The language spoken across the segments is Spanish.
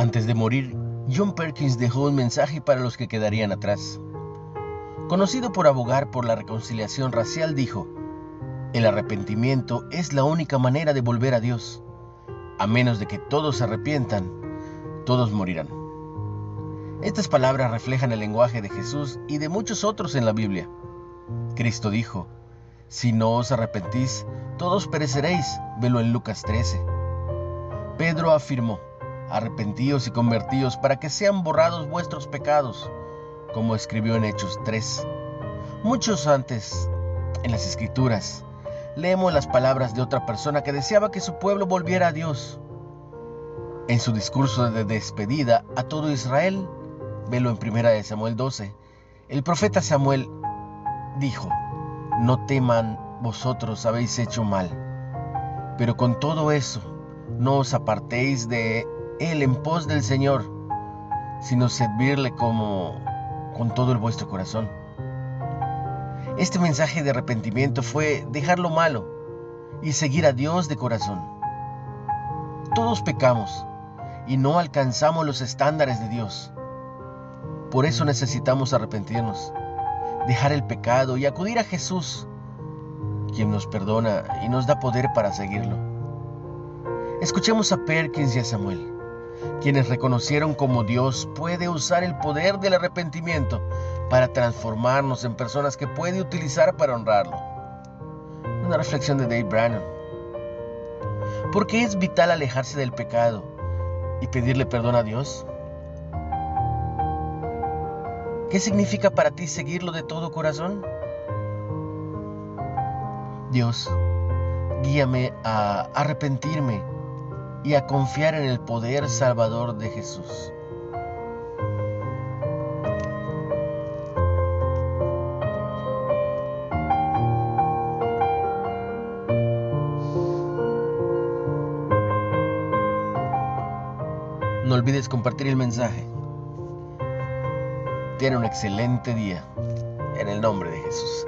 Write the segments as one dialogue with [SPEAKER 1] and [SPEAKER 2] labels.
[SPEAKER 1] Antes de morir, John Perkins dejó un mensaje para los que quedarían atrás. Conocido por abogar por la reconciliación racial, dijo, el arrepentimiento es la única manera de volver a Dios. A menos de que todos se arrepientan, todos morirán. Estas palabras reflejan el lenguaje de Jesús y de muchos otros en la Biblia. Cristo dijo, si no os arrepentís, todos pereceréis. Velo en Lucas 13. Pedro afirmó, arrepentíos y convertíos para que sean borrados vuestros pecados, como escribió en Hechos 3. Muchos antes, en las Escrituras, leemos las palabras de otra persona que deseaba que su pueblo volviera a Dios. En su discurso de despedida a todo Israel, velo en 1 Samuel 12, el profeta Samuel dijo, no teman, vosotros habéis hecho mal, pero con todo eso, no os apartéis de él en pos del Señor, sino servirle como con todo el vuestro corazón. Este mensaje de arrepentimiento fue dejar lo malo y seguir a Dios de corazón. Todos pecamos y no alcanzamos los estándares de Dios. Por eso necesitamos arrepentirnos, dejar el pecado y acudir a Jesús, quien nos perdona y nos da poder para seguirlo. Escuchemos a Perkins y a Samuel quienes reconocieron como Dios puede usar el poder del arrepentimiento para transformarnos en personas que puede utilizar para honrarlo. Una reflexión de Dave Brannon. ¿Por qué es vital alejarse del pecado y pedirle perdón a Dios? ¿Qué significa para ti seguirlo de todo corazón? Dios, guíame a arrepentirme y a confiar en el poder salvador de Jesús. No olvides compartir el mensaje. Tiene un excelente día en el nombre de Jesús.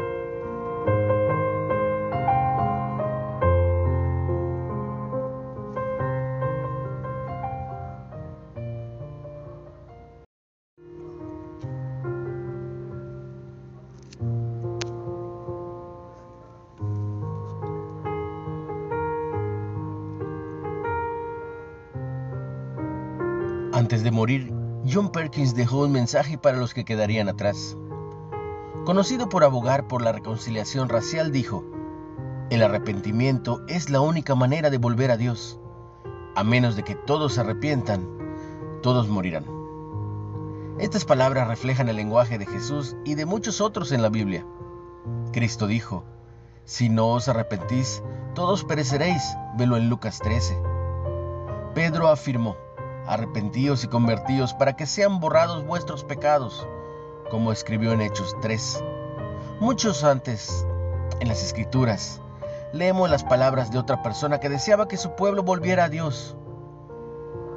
[SPEAKER 1] Antes de morir, John Perkins dejó un mensaje para los que quedarían atrás. Conocido por abogar por la reconciliación racial, dijo, el arrepentimiento es la única manera de volver a Dios. A menos de que todos se arrepientan, todos morirán. Estas palabras reflejan el lenguaje de Jesús y de muchos otros en la Biblia. Cristo dijo, si no os arrepentís, todos pereceréis. Velo en Lucas 13. Pedro afirmó, arrepentíos y convertíos para que sean borrados vuestros pecados, como escribió en Hechos 3. Muchos antes, en las Escrituras, leemos las palabras de otra persona que deseaba que su pueblo volviera a Dios.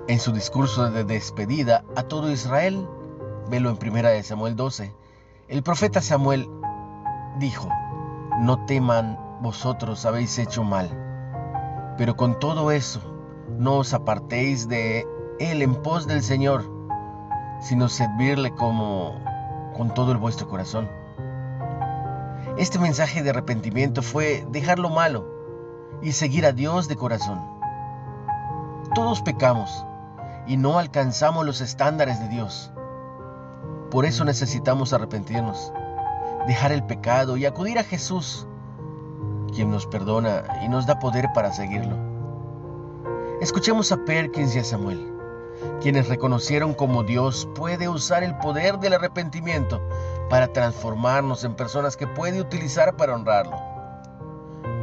[SPEAKER 1] En su discurso de despedida a todo Israel, velo en 1 Samuel 12, el profeta Samuel dijo, no teman, vosotros habéis hecho mal, pero con todo eso, no os apartéis de él en pos del Señor, sino servirle como con todo el vuestro corazón. Este mensaje de arrepentimiento fue dejar lo malo y seguir a Dios de corazón. Todos pecamos y no alcanzamos los estándares de Dios. Por eso necesitamos arrepentirnos, dejar el pecado y acudir a Jesús, quien nos perdona y nos da poder para seguirlo. Escuchemos a Perkins y a Samuel quienes reconocieron como Dios puede usar el poder del arrepentimiento para transformarnos en personas que puede utilizar para honrarlo.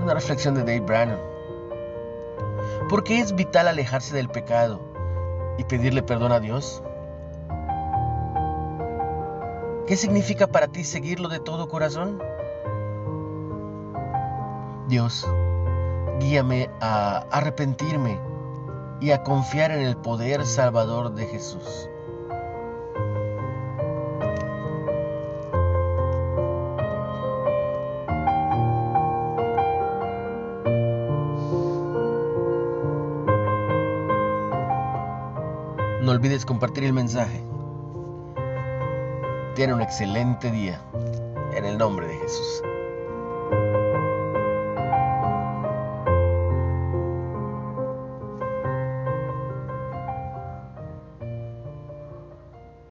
[SPEAKER 1] Una reflexión de Dave Brannon. ¿Por qué es vital alejarse del pecado y pedirle perdón a Dios? ¿Qué significa para ti seguirlo de todo corazón? Dios, guíame a arrepentirme y a confiar en el poder salvador de Jesús. No olvides compartir el mensaje. Tiene un excelente día. En el nombre de Jesús.